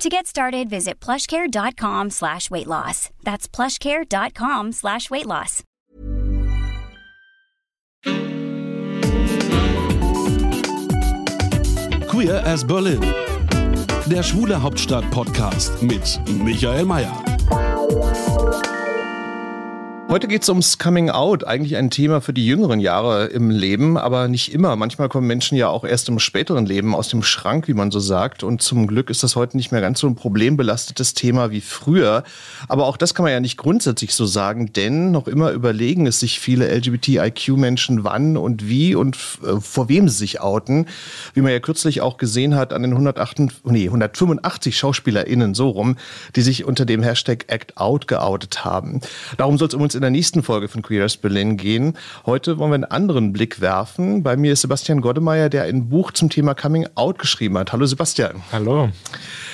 To get started, visit plushcare.com slash weight loss. That's plushcare.com slash weight loss. Queer as Berlin. Der Schwule Hauptstadt-Podcast mit Michael Mayer. Heute geht es ums Coming Out, eigentlich ein Thema für die jüngeren Jahre im Leben, aber nicht immer. Manchmal kommen Menschen ja auch erst im späteren Leben aus dem Schrank, wie man so sagt. Und zum Glück ist das heute nicht mehr ganz so ein problembelastetes Thema wie früher. Aber auch das kann man ja nicht grundsätzlich so sagen, denn noch immer überlegen es sich viele LGBTIQ-Menschen, wann und wie und äh, vor wem sie sich outen. Wie man ja kürzlich auch gesehen hat an den 108, nee, 185 SchauspielerInnen so rum, die sich unter dem Hashtag Act Out geoutet haben. Darum soll es um uns in der nächsten Folge von Queer as Berlin gehen. Heute wollen wir einen anderen Blick werfen. Bei mir ist Sebastian Goddemeyer, der ein Buch zum Thema Coming Out geschrieben hat. Hallo Sebastian. Hallo.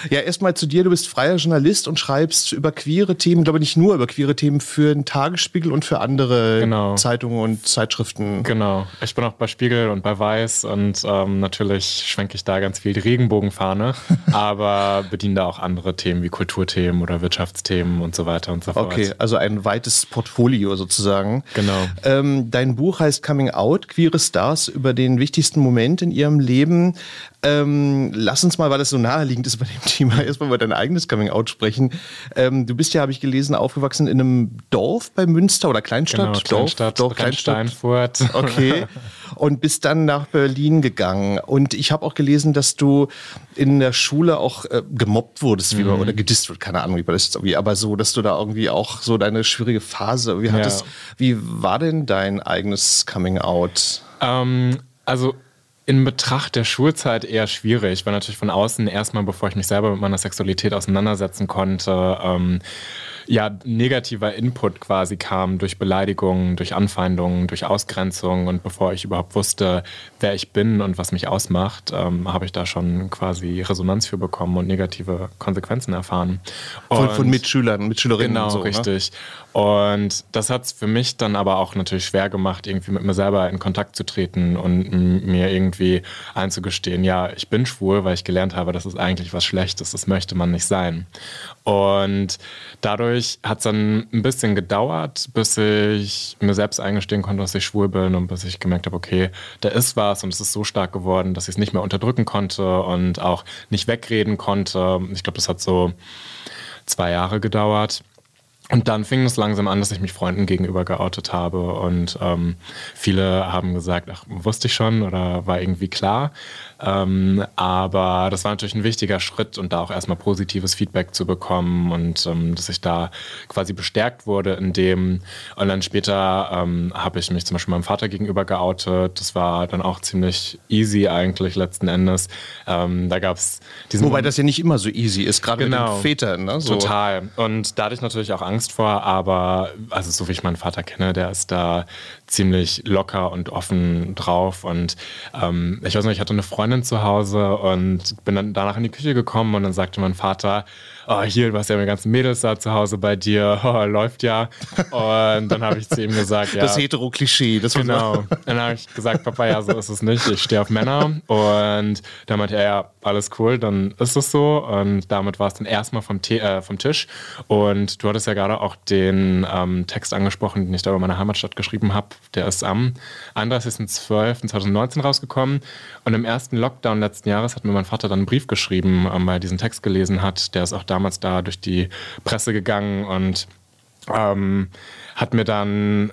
Ja, erstmal zu dir. Du bist freier Journalist und schreibst über queere Themen, glaube nicht nur über queere Themen, für den Tagesspiegel und für andere genau. Zeitungen und Zeitschriften. Genau. Ich bin auch bei Spiegel und bei Weiß und ähm, natürlich schwenke ich da ganz viel die Regenbogenfahne, aber bediene da auch andere Themen wie Kulturthemen oder Wirtschaftsthemen und so weiter und so fort. Okay, also ein weites Portfolio sozusagen. Genau. Ähm, dein Buch heißt Coming Out, queere Stars über den wichtigsten Moment in ihrem Leben. Ähm, lass uns mal, weil das so naheliegend ist bei dem Thema, erstmal über dein eigenes Coming-out sprechen. Ähm, du bist ja, habe ich gelesen, aufgewachsen in einem Dorf bei Münster oder Kleinstadt? Genau, Kleinstadt, Dorf, Dorf Kleinstadt. Steinfurt. Okay. Und bist dann nach Berlin gegangen. Und ich habe auch gelesen, dass du in der Schule auch äh, gemobbt wurdest, wie man, mhm. oder gedisst wird, keine Ahnung, wie man das jetzt irgendwie, aber so, dass du da irgendwie auch so deine schwierige Phase irgendwie hattest. Ja. Wie war denn dein eigenes Coming-out? Ähm, also in Betracht der Schulzeit eher schwierig, weil natürlich von außen erstmal, bevor ich mich selber mit meiner Sexualität auseinandersetzen konnte, ähm, ja, negativer Input quasi kam durch Beleidigungen, durch Anfeindungen, durch Ausgrenzung. Und bevor ich überhaupt wusste, wer ich bin und was mich ausmacht, ähm, habe ich da schon quasi Resonanz für bekommen und negative Konsequenzen erfahren. Von, von Mitschülern, Mitschülerinnen. Genau, so, ne? richtig. Ne? Und das hat es für mich dann aber auch natürlich schwer gemacht, irgendwie mit mir selber in Kontakt zu treten und mir irgendwie einzugestehen, ja, ich bin schwul, weil ich gelernt habe, das ist eigentlich was Schlechtes, das möchte man nicht sein. Und dadurch hat es dann ein bisschen gedauert, bis ich mir selbst eingestehen konnte, dass ich schwul bin und bis ich gemerkt habe, okay, da ist was und es ist so stark geworden, dass ich es nicht mehr unterdrücken konnte und auch nicht wegreden konnte. Ich glaube, das hat so zwei Jahre gedauert. Und dann fing es langsam an, dass ich mich Freunden gegenüber geoutet habe. Und ähm, viele haben gesagt, ach, wusste ich schon oder war irgendwie klar. Ähm, aber das war natürlich ein wichtiger Schritt und da auch erstmal positives Feedback zu bekommen und ähm, dass ich da quasi bestärkt wurde in dem. Und dann später ähm, habe ich mich zum Beispiel meinem Vater gegenüber geoutet. Das war dann auch ziemlich easy eigentlich letzten Endes. Ähm, da gab es diesen. Wobei das ja nicht immer so easy ist, gerade genau, mit den Vätern. Ne? So. Total. Und da hatte ich natürlich auch Angst vor, aber also so wie ich meinen Vater kenne, der ist da ziemlich locker und offen drauf. Und ähm, ich weiß noch, ich hatte eine Freundin zu Hause und bin dann danach in die Küche gekommen und dann sagte mein Vater, oh, hier, du hast ja meine ganzen Mädels da zu Hause bei dir, oh, läuft ja. Und dann habe ich zu ihm gesagt, ja. Das Hetero-Klischee. Das genau. Dann habe ich gesagt, Papa, ja, so ist es nicht. Ich stehe auf Männer. Und dann meinte er, ja, alles cool, dann ist es so. Und damit war es dann erstmal vom, äh, vom Tisch. Und du hattest ja gerade auch den ähm, Text angesprochen, den ich da über meine Heimatstadt geschrieben habe. Der ist am 31.12.2019 rausgekommen. Und im ersten Lockdown letzten Jahres hat mir mein Vater dann einen Brief geschrieben, ähm, weil er diesen Text gelesen hat. Der ist auch damals da durch die Presse gegangen und ähm, hat mir dann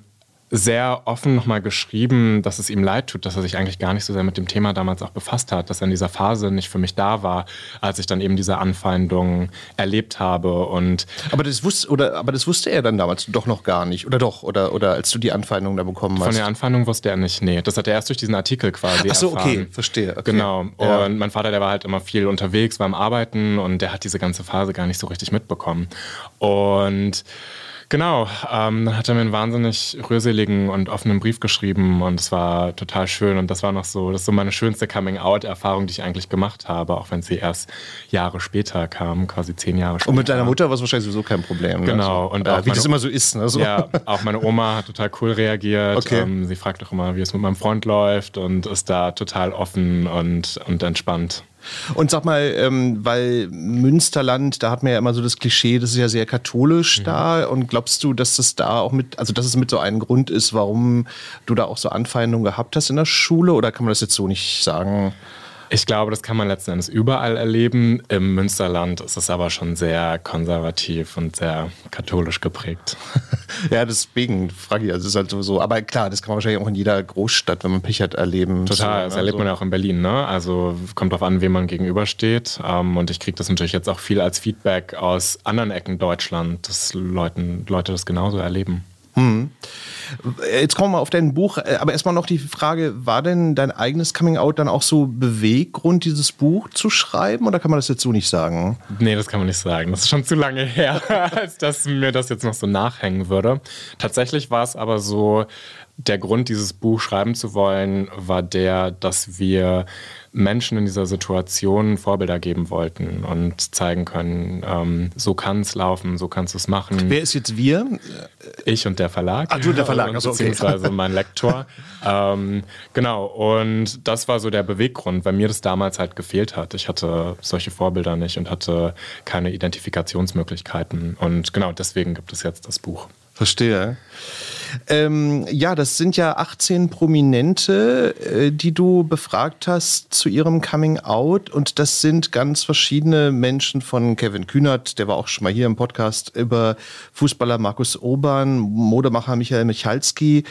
sehr offen nochmal geschrieben, dass es ihm leid tut, dass er sich eigentlich gar nicht so sehr mit dem Thema damals auch befasst hat, dass er in dieser Phase nicht für mich da war, als ich dann eben diese Anfeindung erlebt habe. Und aber das wusste oder aber das wusste er dann damals doch noch gar nicht oder doch oder oder als du die Anfeindung da bekommen hast. Von der Anfeindung wusste er nicht. Nee, das hat er erst durch diesen Artikel quasi Ach so, erfahren. okay, verstehe. Okay. Genau. Ja. Und mein Vater, der war halt immer viel unterwegs beim Arbeiten und der hat diese ganze Phase gar nicht so richtig mitbekommen. Und Genau, ähm, dann hat er mir einen wahnsinnig rührseligen und offenen Brief geschrieben und es war total schön und das war noch so, das ist so meine schönste Coming-out-Erfahrung, die ich eigentlich gemacht habe, auch wenn sie erst Jahre später kam, quasi zehn Jahre später. Und mit deiner Mutter war es wahrscheinlich sowieso kein Problem. Ne? Genau. Und äh, wie das immer so ist. Ne? So. Ja, auch meine Oma hat total cool reagiert. Okay. Ähm, sie fragt auch immer, wie es mit meinem Freund läuft und ist da total offen und, und entspannt. Und sag mal, ähm, weil Münsterland, da hat man ja immer so das Klischee, das ist ja sehr katholisch mhm. da. Und glaubst du, dass das da auch mit, also dass es mit so einem Grund ist, warum du da auch so Anfeindungen gehabt hast in der Schule? Oder kann man das jetzt so nicht sagen? Ich glaube, das kann man letzten Endes überall erleben. Im Münsterland ist es aber schon sehr konservativ und sehr katholisch geprägt. ja, deswegen frage ich, also es ist halt so. Aber klar, das kann man wahrscheinlich auch in jeder Großstadt, wenn man Pech hat, erleben. Total, so, das erlebt man ja auch in Berlin. Ne? Also kommt darauf an, wem man gegenübersteht. Ähm, und ich kriege das natürlich jetzt auch viel als Feedback aus anderen Ecken Deutschland, dass Leuten, Leute das genauso erleben. Hm. Jetzt kommen wir auf dein Buch, äh, aber erstmal noch die Frage, war denn dein eigenes Coming-out dann auch so Beweggrund, dieses Buch zu schreiben oder kann man das jetzt so nicht sagen? Nee, das kann man nicht sagen. Das ist schon zu lange her, als dass mir das jetzt noch so nachhängen würde. Tatsächlich war es aber so, der Grund, dieses Buch schreiben zu wollen, war der, dass wir Menschen in dieser Situation Vorbilder geben wollten und zeigen können, ähm, so kann es laufen, so kannst du es machen. Wer ist jetzt wir? Ich und der Verlag. Ach, du und der Verlag, also, okay. beziehungsweise mein Lektor. ähm, genau, und das war so der Beweggrund, weil mir das damals halt gefehlt hat. Ich hatte solche Vorbilder nicht und hatte keine Identifikationsmöglichkeiten. Und genau deswegen gibt es jetzt das Buch. Verstehe. Ähm, ja, das sind ja 18 Prominente, äh, die du befragt hast zu ihrem Coming Out. Und das sind ganz verschiedene Menschen von Kevin Kühnert, der war auch schon mal hier im Podcast, über Fußballer Markus Urban, Modemacher Michael Michalski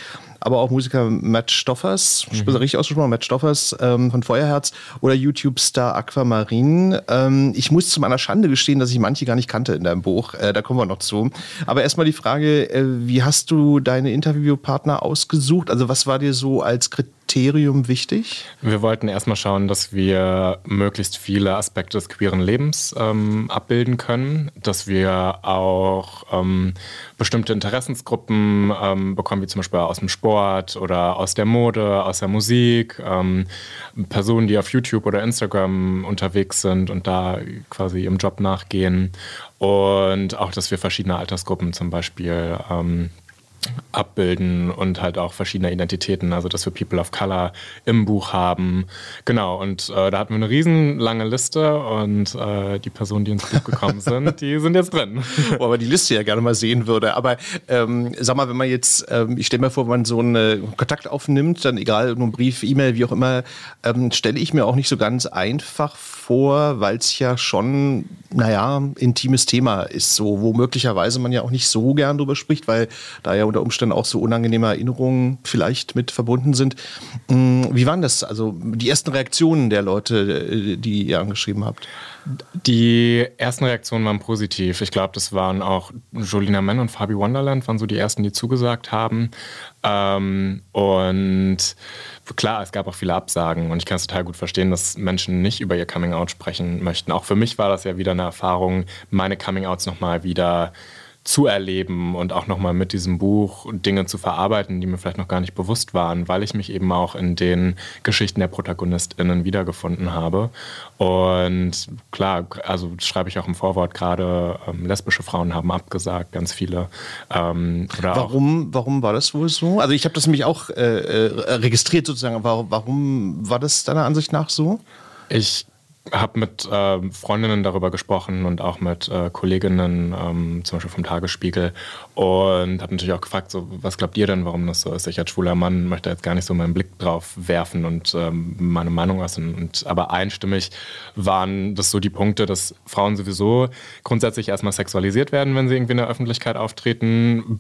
aber auch Musiker Matt Stoffers, mhm. richtig ausgesprochen, Matt Stoffers ähm, von Feuerherz oder YouTube-Star Aquamarin. Ähm, ich muss zu meiner Schande gestehen, dass ich manche gar nicht kannte in deinem Buch. Äh, da kommen wir noch zu. Aber erstmal die Frage, äh, wie hast du deine Interviewpartner ausgesucht? Also was war dir so als Kriterium Kriterium wichtig? Wir wollten erstmal schauen, dass wir möglichst viele Aspekte des queeren Lebens ähm, abbilden können, dass wir auch ähm, bestimmte Interessensgruppen ähm, bekommen, wie zum Beispiel aus dem Sport oder aus der Mode, aus der Musik, ähm, Personen, die auf YouTube oder Instagram unterwegs sind und da quasi ihrem Job nachgehen und auch, dass wir verschiedene Altersgruppen zum Beispiel ähm, abbilden und halt auch verschiedene Identitäten, also dass wir People of Color im Buch haben. Genau, und äh, da hatten wir eine riesenlange Liste und äh, die Personen, die ins Buch gekommen sind, die sind jetzt drin. Wo man die Liste ja gerne mal sehen würde. Aber ähm, sag mal, wenn man jetzt, ähm, ich stelle mir vor, wenn man so einen Kontakt aufnimmt, dann egal, nur ein Brief, E-Mail, wie auch immer, ähm, stelle ich mir auch nicht so ganz einfach vor, weil es ja schon, naja, intimes Thema ist, so, wo möglicherweise man ja auch nicht so gern drüber spricht, weil da ja unter Umständen auch so unangenehme Erinnerungen vielleicht mit verbunden sind. Mm, wie waren das? Also die ersten Reaktionen der Leute, die ihr angeschrieben habt? Die ersten Reaktionen waren positiv. Ich glaube, das waren auch Jolina Mann und Fabi Wonderland waren so die ersten, die zugesagt haben. Ähm, und klar, es gab auch viele Absagen und ich kann es total gut verstehen, dass Menschen nicht über ihr Coming Out sprechen möchten. Auch für mich war das ja wieder eine Erfahrung, meine Coming Outs nochmal wieder zu erleben und auch nochmal mit diesem Buch Dinge zu verarbeiten, die mir vielleicht noch gar nicht bewusst waren, weil ich mich eben auch in den Geschichten der ProtagonistInnen wiedergefunden habe. Und klar, also schreibe ich auch im Vorwort gerade, ähm, lesbische Frauen haben abgesagt, ganz viele. Ähm, warum, warum war das wohl so? Also ich habe das nämlich auch äh, äh, registriert sozusagen. Warum, warum war das deiner Ansicht nach so? Ich habe mit äh, Freundinnen darüber gesprochen und auch mit äh, Kolleginnen, ähm, zum Beispiel vom Tagesspiegel, und habe natürlich auch gefragt, so, was glaubt ihr denn, warum das so ist? Ich als schwuler Mann möchte jetzt gar nicht so meinen Blick drauf werfen und ähm, meine Meinung äußern. Und, aber einstimmig waren das so die Punkte, dass Frauen sowieso grundsätzlich erstmal sexualisiert werden, wenn sie irgendwie in der Öffentlichkeit auftreten,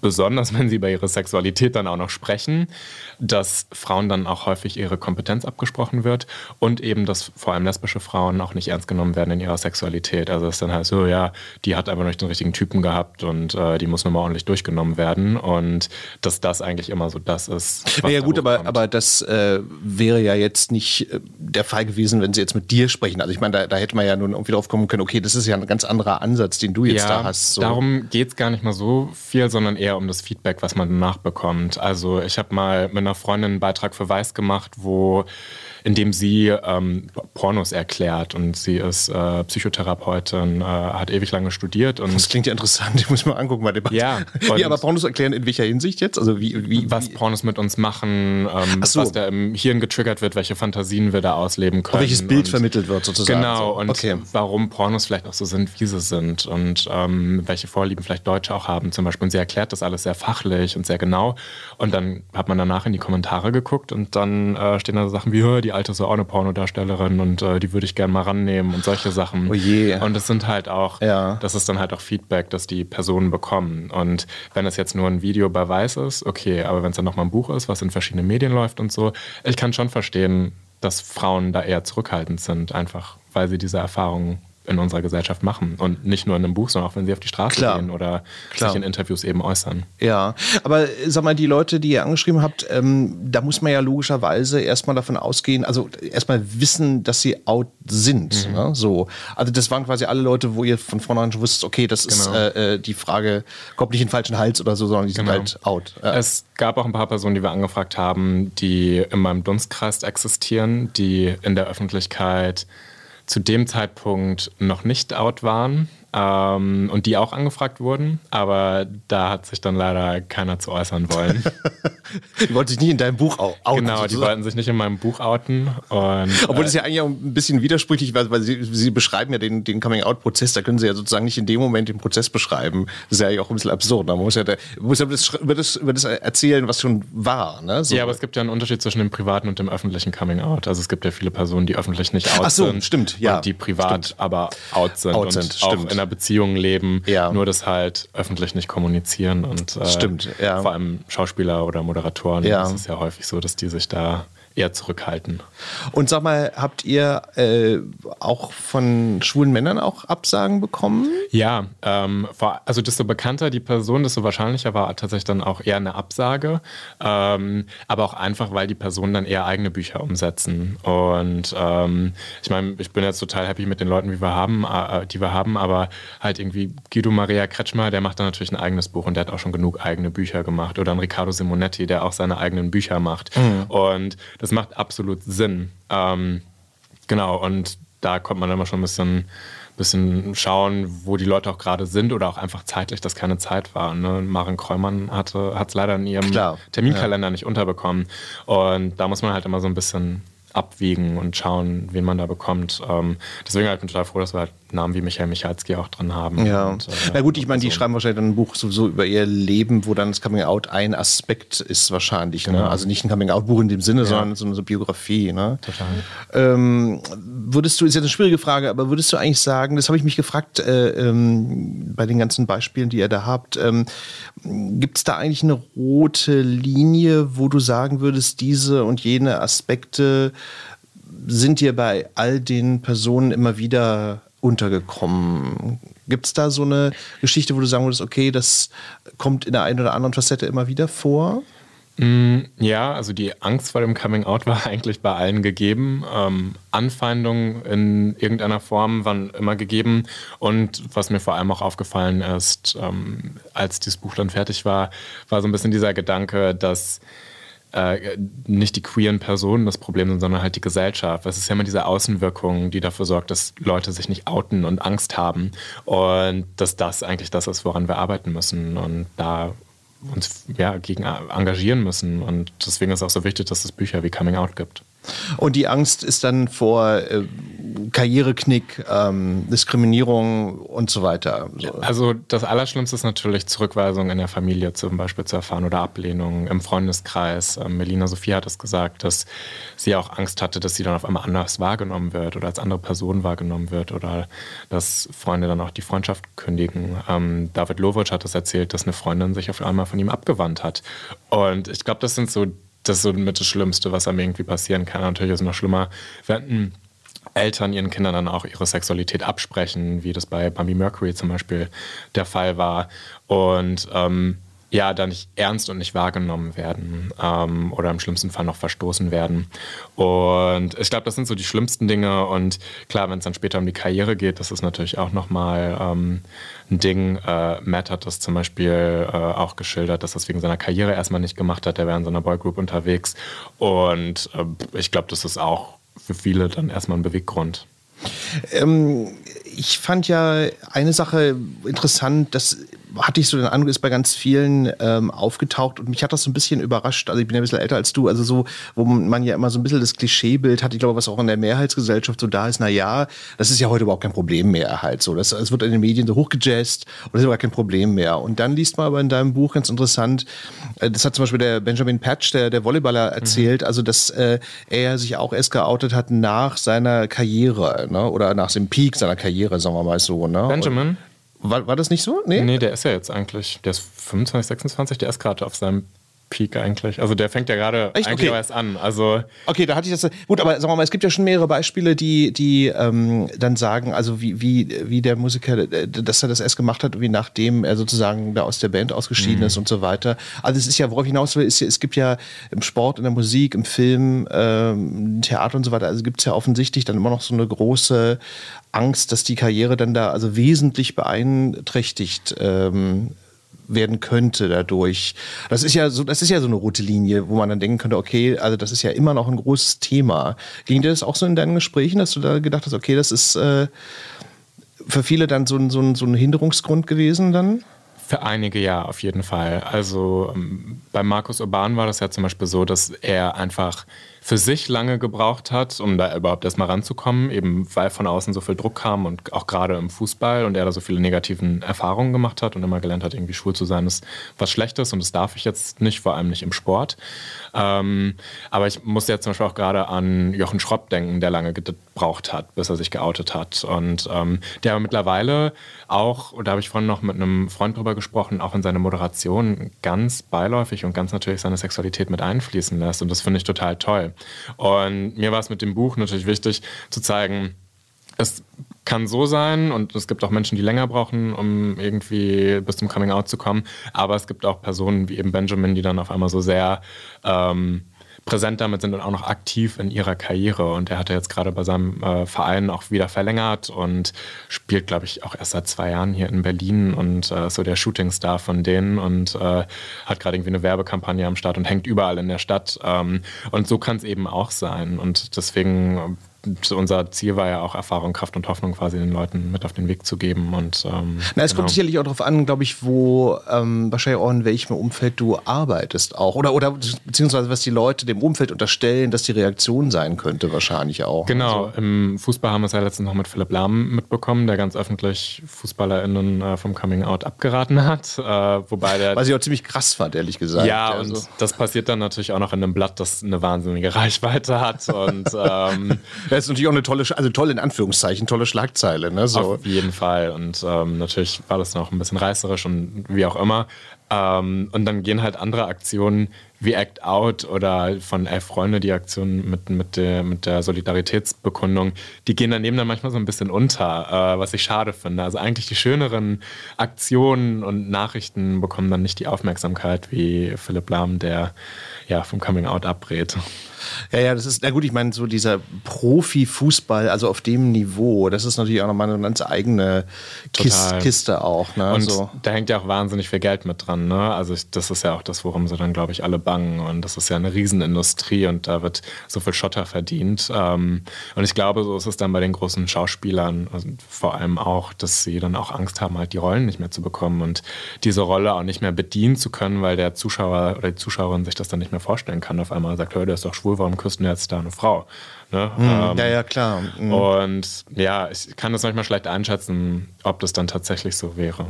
besonders wenn sie über ihre Sexualität dann auch noch sprechen, dass Frauen dann auch häufig ihre Kompetenz abgesprochen wird und eben, dass vor allem lesbische Frauen auch nicht ernst genommen werden in ihrer Sexualität. Also es ist dann halt so, ja, die hat aber nicht den richtigen Typen gehabt und äh, die muss nochmal ordentlich durchgenommen werden. Und dass das eigentlich immer so das ist. Ja gut, aber, aber das äh, wäre ja jetzt nicht äh, der Fall gewesen, wenn sie jetzt mit dir sprechen. Also ich meine, da, da hätte man ja nun irgendwie drauf kommen können, okay, das ist ja ein ganz anderer Ansatz, den du jetzt ja, da hast. So. Darum geht es gar nicht mal so viel, sondern eher um das Feedback, was man danach bekommt. Also ich habe mal mit einer Freundin einen Beitrag für Weiß gemacht, wo in dem sie ähm, Pornos erklärt und sie ist äh, Psychotherapeutin, äh, hat ewig lange studiert. Und das klingt ja interessant, ich muss mal angucken. Mal ja. wie aber Pornos erklären in welcher Hinsicht jetzt? Also wie, wie was Pornos mit uns machen, ähm, so. was da im Hirn getriggert wird, welche Fantasien wir da ausleben können. Auch welches Bild und, vermittelt wird sozusagen. Genau, und okay. warum Pornos vielleicht auch so sind, wie sie sind und ähm, welche Vorlieben vielleicht Deutsche auch haben zum Beispiel. Und sie erklärt das alles sehr fachlich und sehr genau. Und dann hat man danach in die Kommentare geguckt und dann äh, stehen da so Sachen wie, die alte ist auch eine Pornodarstellerin und äh, die würde ich gerne mal rannehmen und solche Sachen. Oh je. Und das sind halt auch, ja. das ist dann halt auch Feedback, das die Personen bekommen. Und wenn es jetzt nur ein Video bei Weiß ist, okay, aber wenn es dann nochmal ein Buch ist, was in verschiedenen Medien läuft und so, ich kann schon verstehen, dass Frauen da eher zurückhaltend sind, einfach weil sie diese Erfahrungen in unserer Gesellschaft machen. Und nicht nur in einem Buch, sondern auch wenn sie auf die Straße Klar. gehen oder Klar. sich in Interviews eben äußern. Ja, aber sag mal, die Leute, die ihr angeschrieben habt, ähm, da muss man ja logischerweise erstmal davon ausgehen, also erstmal wissen, dass sie out sind. Mhm. Ne? So. Also das waren quasi alle Leute, wo ihr von vornherein schon wusstet, okay, das genau. ist äh, äh, die Frage, kommt nicht in den falschen Hals oder so, sondern die sind genau. halt out. Ja. Es gab auch ein paar Personen, die wir angefragt haben, die in meinem Dunstkreis existieren, die in der Öffentlichkeit zu dem Zeitpunkt noch nicht out waren ähm, und die auch angefragt wurden, aber da hat sich dann leider keiner zu äußern wollen. die wollten sich nicht in deinem Buch outen. Genau, sozusagen. die wollten sich nicht in meinem Buch outen. Und, Obwohl das äh, ja eigentlich auch ein bisschen widersprüchlich war, weil sie, sie beschreiben ja den, den Coming-out-Prozess, da können sie ja sozusagen nicht in dem Moment den Prozess beschreiben. Das ist ja auch ein bisschen absurd. Man muss ja, da, muss ja das, über, das, über das erzählen, was schon war. Ne? So. Ja, aber es gibt ja einen Unterschied zwischen dem privaten und dem öffentlichen Coming-out. Also es gibt ja viele Personen, die öffentlich nicht out Ach so, sind. stimmt, ja. Und die privat stimmt. aber out sind. Out sind, stimmt einer Beziehung leben, ja. nur das halt öffentlich nicht kommunizieren. Und äh, Stimmt, ja. vor allem Schauspieler oder Moderatoren, ja. ist es ja häufig so, dass die sich da eher zurückhalten. Und sag mal, habt ihr äh, auch von schwulen Männern auch Absagen bekommen? Ja, ähm, also desto bekannter die Person, desto wahrscheinlicher war tatsächlich dann auch eher eine Absage. Ähm, aber auch einfach, weil die Personen dann eher eigene Bücher umsetzen. Und ähm, ich meine, ich bin jetzt total happy mit den Leuten, die wir haben, äh, die wir haben, aber halt irgendwie Guido Maria Kretschmer, der macht dann natürlich ein eigenes Buch und der hat auch schon genug eigene Bücher gemacht. Oder ein Riccardo Simonetti, der auch seine eigenen Bücher macht. Mhm. Und das das macht absolut Sinn. Ähm, genau, und da kommt man dann mal schon ein bisschen, bisschen schauen, wo die Leute auch gerade sind oder auch einfach zeitlich, dass keine Zeit war. Ne? Maren Kräumann hat es leider in ihrem Klar, Terminkalender ja. nicht unterbekommen. Und da muss man halt immer so ein bisschen abwägen und schauen, wen man da bekommt. Ähm, deswegen halt bin ich total froh, dass wir halt Namen wie Michael Michalski auch drin haben. Ja. Und, äh, Na gut, ich meine, die schreiben wahrscheinlich dann ein Buch sowieso über ihr Leben, wo dann das Coming Out ein Aspekt ist wahrscheinlich. Ne? Genau. Ne? Also nicht ein Coming Out Buch in dem Sinne, ja. sondern so eine Biografie. Ne? Total. Ähm, würdest du, ist jetzt eine schwierige Frage, aber würdest du eigentlich sagen, das habe ich mich gefragt äh, ähm, bei den ganzen Beispielen, die ihr da habt, ähm, gibt es da eigentlich eine rote Linie, wo du sagen würdest, diese und jene Aspekte sind dir bei all den Personen immer wieder untergekommen. Gibt es da so eine Geschichte, wo du sagen würdest, okay, das kommt in der einen oder anderen Facette immer wieder vor? Mm, ja, also die Angst vor dem Coming Out war eigentlich bei allen gegeben. Ähm, Anfeindungen in irgendeiner Form waren immer gegeben. Und was mir vor allem auch aufgefallen ist, ähm, als dieses Buch dann fertig war, war so ein bisschen dieser Gedanke, dass äh, nicht die queeren Personen das Problem sind, sondern halt die Gesellschaft. Es ist ja immer diese Außenwirkung, die dafür sorgt, dass Leute sich nicht outen und Angst haben. Und dass das eigentlich das ist, woran wir arbeiten müssen. Und da uns ja, gegen engagieren müssen. Und deswegen ist es auch so wichtig, dass es Bücher wie Coming Out gibt. Und die Angst ist dann vor äh, Karriereknick, ähm, Diskriminierung und so weiter. So. Also das Allerschlimmste ist natürlich Zurückweisung in der Familie zum Beispiel zu erfahren oder Ablehnung im Freundeskreis. Ähm, Melina Sophie hat es gesagt, dass sie auch Angst hatte, dass sie dann auf einmal anders wahrgenommen wird oder als andere Person wahrgenommen wird oder dass Freunde dann auch die Freundschaft kündigen. Ähm, David Lovic hat es das erzählt, dass eine Freundin sich auf einmal von ihm abgewandt hat. Und ich glaube, das sind so das ist so mit das Schlimmste, was einem irgendwie passieren kann. Natürlich ist es noch schlimmer, wenn Eltern ihren Kindern dann auch ihre Sexualität absprechen, wie das bei Bambi Mercury zum Beispiel der Fall war. Und ähm, ja, da nicht ernst und nicht wahrgenommen werden ähm, oder im schlimmsten Fall noch verstoßen werden. Und ich glaube, das sind so die schlimmsten Dinge. Und klar, wenn es dann später um die Karriere geht, das ist natürlich auch nochmal ähm, ein Ding. Äh, Matt hat das zum Beispiel äh, auch geschildert, dass das wegen seiner Karriere erstmal nicht gemacht hat. Er wäre in so einer Boygroup unterwegs. Und äh, ich glaube, das ist auch für viele dann erstmal ein Beweggrund. Ähm, ich fand ja eine Sache interessant, dass hatte ich so den Eindruck, ist bei ganz vielen ähm, aufgetaucht und mich hat das so ein bisschen überrascht. Also ich bin ja ein bisschen älter als du, also so, wo man ja immer so ein bisschen das Klischeebild hat, ich glaube, was auch in der Mehrheitsgesellschaft so da ist, na ja, das ist ja heute überhaupt kein Problem mehr halt so. Das, es wird in den Medien so hochgejazzt und das ist überhaupt kein Problem mehr. Und dann liest man aber in deinem Buch ganz interessant, äh, das hat zum Beispiel der Benjamin Patch, der, der Volleyballer, erzählt, mhm. also dass äh, er sich auch erst geoutet hat nach seiner Karriere ne? oder nach dem Peak seiner Karriere, sagen wir mal so. Ne? Benjamin? Und war, war das nicht so? Nee? nee, der ist ja jetzt eigentlich, der ist 25, 26, der ist gerade auf seinem Peak eigentlich. Also der fängt ja gerade eigentlich okay. erst an. Also okay, da hatte ich das. Gut, aber sagen wir mal, es gibt ja schon mehrere Beispiele, die, die ähm, dann sagen, also wie, wie, wie der Musiker, äh, dass er das erst gemacht hat, wie nachdem er sozusagen da aus der Band ausgeschieden mhm. ist und so weiter. Also es ist ja, worauf ich hinaus will, ist, es gibt ja im Sport, in der Musik, im Film, ähm, Theater und so weiter, also gibt es ja offensichtlich dann immer noch so eine große Angst, dass die Karriere dann da also wesentlich beeinträchtigt ähm, werden könnte dadurch. Das ist ja so, das ist ja so eine rote Linie, wo man dann denken könnte, okay, also das ist ja immer noch ein großes Thema. Ging dir das auch so in deinen Gesprächen, dass du da gedacht hast, okay, das ist äh, für viele dann so ein, so, ein, so ein Hinderungsgrund gewesen dann? Für einige ja, auf jeden Fall. Also ähm, bei Markus Urban war das ja zum Beispiel so, dass er einfach für sich lange gebraucht hat, um da überhaupt erstmal ranzukommen, eben weil von außen so viel Druck kam und auch gerade im Fußball und er da so viele negativen Erfahrungen gemacht hat und immer gelernt hat, irgendwie schwul zu sein, ist was Schlechtes und das darf ich jetzt nicht, vor allem nicht im Sport. Ähm, aber ich musste jetzt zum Beispiel auch gerade an Jochen Schropp denken, der lange gebraucht hat, bis er sich geoutet hat und ähm, der aber mittlerweile auch, und da habe ich vorhin noch mit einem Freund drüber gesprochen, auch in seine Moderation ganz beiläufig und ganz natürlich seine Sexualität mit einfließen lässt und das finde ich total toll. Und mir war es mit dem Buch natürlich wichtig zu zeigen, es kann so sein und es gibt auch Menschen, die länger brauchen, um irgendwie bis zum Coming Out zu kommen. Aber es gibt auch Personen wie eben Benjamin, die dann auf einmal so sehr ähm, präsent damit sind und auch noch aktiv in ihrer Karriere. Und er hat ja jetzt gerade bei seinem äh, Verein auch wieder verlängert und spielt, glaube ich, auch erst seit zwei Jahren hier in Berlin und äh, so der Shootingstar von denen und äh, hat gerade irgendwie eine Werbekampagne am Start und hängt überall in der Stadt. Ähm, und so kann es eben auch sein. Und deswegen unser Ziel war ja auch Erfahrung, Kraft und Hoffnung quasi den Leuten mit auf den Weg zu geben. Und, ähm, Na, es genau. kommt sicherlich auch darauf an, glaube ich, wo ähm, wahrscheinlich auch in welchem Umfeld du arbeitest auch. Oder, oder beziehungsweise was die Leute dem Umfeld unterstellen, dass die Reaktion sein könnte, wahrscheinlich auch. Genau, also. im Fußball haben wir es ja letztens noch mit Philipp Lahm mitbekommen, der ganz öffentlich FußballerInnen äh, vom Coming Out abgeraten hat. Äh, wobei der, Was ich auch ziemlich krass fand, ehrlich gesagt. Ja, also. und das passiert dann natürlich auch noch in einem Blatt, das eine wahnsinnige Reichweite hat. und ähm, Das ist natürlich auch eine tolle, also toll in Anführungszeichen, tolle Schlagzeile. Ne? So. Auf jeden Fall. Und ähm, natürlich war das noch ein bisschen reißerisch und wie auch immer. Ähm, und dann gehen halt andere Aktionen wie Act Out oder von Elf Freunde, die Aktion mit, mit, der, mit der Solidaritätsbekundung, die gehen daneben dann manchmal so ein bisschen unter, äh, was ich schade finde. Also eigentlich die schöneren Aktionen und Nachrichten bekommen dann nicht die Aufmerksamkeit wie Philipp Lahm, der ja vom Coming Out abrät. Ja, ja, das ist, na gut, ich meine, so dieser Profifußball, also auf dem Niveau, das ist natürlich auch nochmal eine ganz eigene Kiste, Kiste auch. Ne? Und so. da hängt ja auch wahnsinnig viel Geld mit dran. Ne? Also ich, das ist ja auch das, worum sie dann, glaube ich, alle bangen. Und das ist ja eine Riesenindustrie und da wird so viel Schotter verdient. Ähm, und ich glaube, so ist es dann bei den großen Schauspielern vor allem auch, dass sie dann auch Angst haben, halt die Rollen nicht mehr zu bekommen und diese Rolle auch nicht mehr bedienen zu können, weil der Zuschauer oder die Zuschauerin sich das dann nicht mehr vorstellen kann. Auf einmal sagt, hör, der ist doch schwul, warum küssen jetzt da eine Frau? Ne? Mhm, ähm, ja, ja, klar. Mhm. Und ja, ich kann das manchmal schlecht einschätzen, ob das dann tatsächlich so wäre.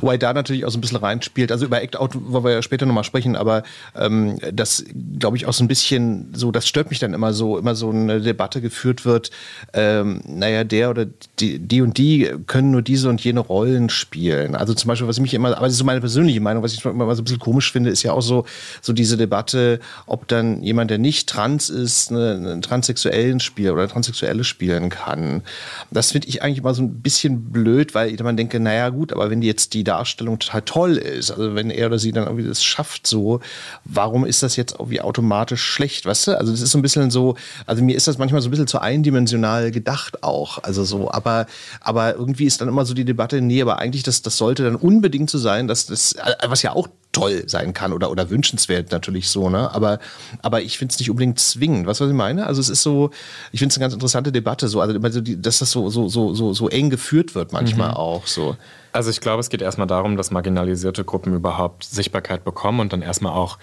Wobei da natürlich auch so ein bisschen reinspielt. Also über Act Out wollen wir ja später nochmal sprechen, aber ähm, das glaube ich auch so ein bisschen so, das stört mich dann immer so, immer so eine Debatte geführt wird. Ähm, naja, der oder die, die und die können nur diese und jene Rollen spielen. Also zum Beispiel, was ich mich immer, aber das ist so meine persönliche Meinung, was ich immer so ein bisschen komisch finde, ist ja auch so, so diese Debatte, ob dann jemand, der nicht trans ist, einen, einen transsexuellen Spiel oder transsexuelle spielen kann. Das finde ich eigentlich immer so ein bisschen blöd, weil ich immer denke, naja gut, aber wenn jetzt die Darstellung total toll ist, also wenn er oder sie dann irgendwie das schafft so, warum ist das jetzt irgendwie automatisch schlecht, weißt du? Also das ist so ein bisschen so, also mir ist das manchmal so ein bisschen zu eindimensional gedacht auch, also so, aber, aber irgendwie ist dann immer so die Debatte, nee, aber eigentlich das, das sollte dann unbedingt so sein, dass das, was ja auch toll sein kann oder, oder wünschenswert natürlich so, ne? Aber, aber ich finde es nicht unbedingt zwingend. Weißt du, was ich meine? Also es ist so, ich finde es eine ganz interessante Debatte, so, also dass das so, so, so, so, so eng geführt wird manchmal mhm. auch so. Also ich glaube, es geht erstmal darum, dass marginalisierte Gruppen überhaupt Sichtbarkeit bekommen und dann erstmal auch